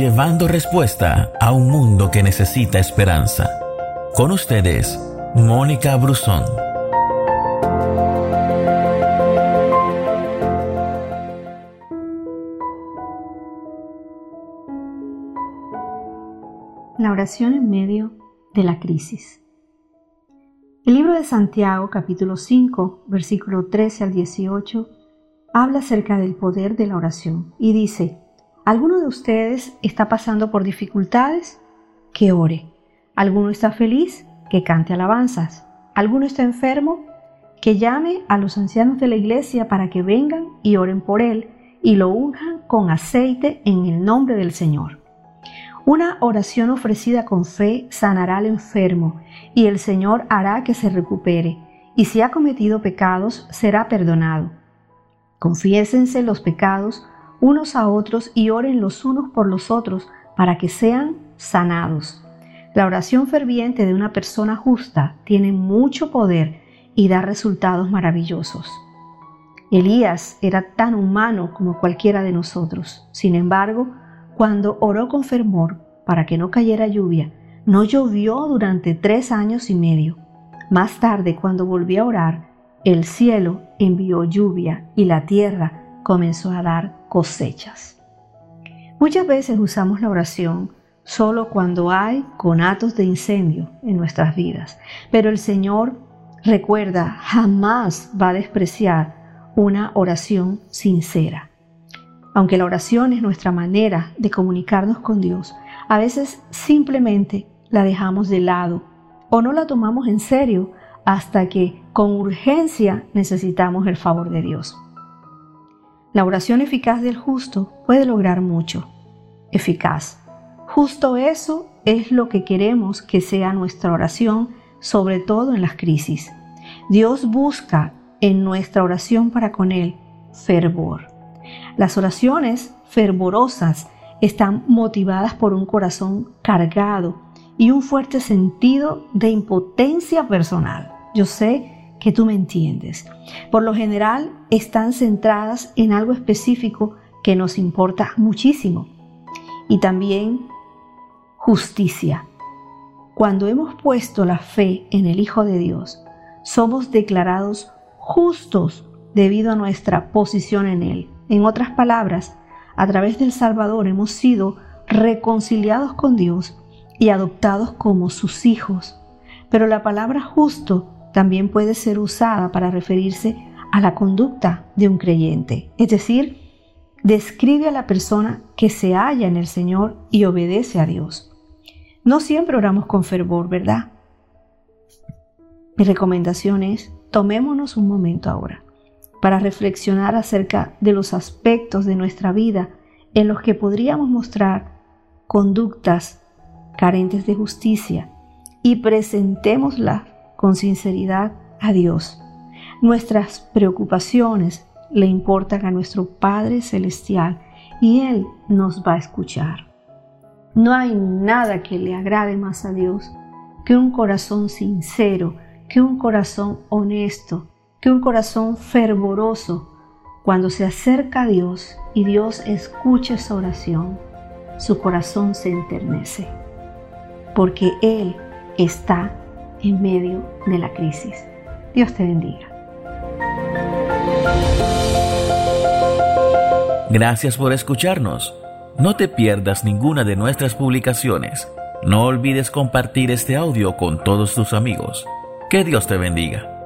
llevando respuesta a un mundo que necesita esperanza. Con ustedes, Mónica Brusón. La oración en medio de la crisis. El libro de Santiago capítulo 5 versículo 13 al 18 habla acerca del poder de la oración y dice, ¿alguno de ustedes está pasando por dificultades? Que ore. ¿Alguno está feliz? Que cante alabanzas. ¿Alguno está enfermo? Que llame a los ancianos de la iglesia para que vengan y oren por él y lo unjan con aceite en el nombre del Señor. Una oración ofrecida con fe sanará al enfermo y el Señor hará que se recupere, y si ha cometido pecados será perdonado. Confiésense los pecados unos a otros y oren los unos por los otros para que sean sanados. La oración ferviente de una persona justa tiene mucho poder y da resultados maravillosos. Elías era tan humano como cualquiera de nosotros. Sin embargo, cuando oró con fervor para que no cayera lluvia, no llovió durante tres años y medio. Más tarde, cuando volvió a orar, el cielo envió lluvia y la tierra comenzó a dar cosechas. Muchas veces usamos la oración solo cuando hay conatos de incendio en nuestras vidas, pero el Señor recuerda jamás va a despreciar una oración sincera. Aunque la oración es nuestra manera de comunicarnos con Dios, a veces simplemente la dejamos de lado o no la tomamos en serio hasta que con urgencia necesitamos el favor de Dios. La oración eficaz del justo puede lograr mucho. Eficaz. Justo eso es lo que queremos que sea nuestra oración, sobre todo en las crisis. Dios busca en nuestra oración para con Él fervor. Las oraciones fervorosas están motivadas por un corazón cargado y un fuerte sentido de impotencia personal. Yo sé que tú me entiendes. Por lo general están centradas en algo específico que nos importa muchísimo. Y también justicia. Cuando hemos puesto la fe en el Hijo de Dios, somos declarados justos debido a nuestra posición en Él. En otras palabras, a través del Salvador hemos sido reconciliados con Dios y adoptados como sus hijos. Pero la palabra justo también puede ser usada para referirse a la conducta de un creyente, es decir, describe a la persona que se halla en el Señor y obedece a Dios. No siempre oramos con fervor, ¿verdad? Mi recomendación es, tomémonos un momento ahora para reflexionar acerca de los aspectos de nuestra vida en los que podríamos mostrar conductas carentes de justicia y presentémoslas con sinceridad a Dios. Nuestras preocupaciones le importan a nuestro Padre Celestial y Él nos va a escuchar. No hay nada que le agrade más a Dios que un corazón sincero, que un corazón honesto, que un corazón fervoroso. Cuando se acerca a Dios y Dios escucha esa oración, su corazón se enternece, porque Él está en medio de la crisis. Dios te bendiga. Gracias por escucharnos. No te pierdas ninguna de nuestras publicaciones. No olvides compartir este audio con todos tus amigos. Que Dios te bendiga.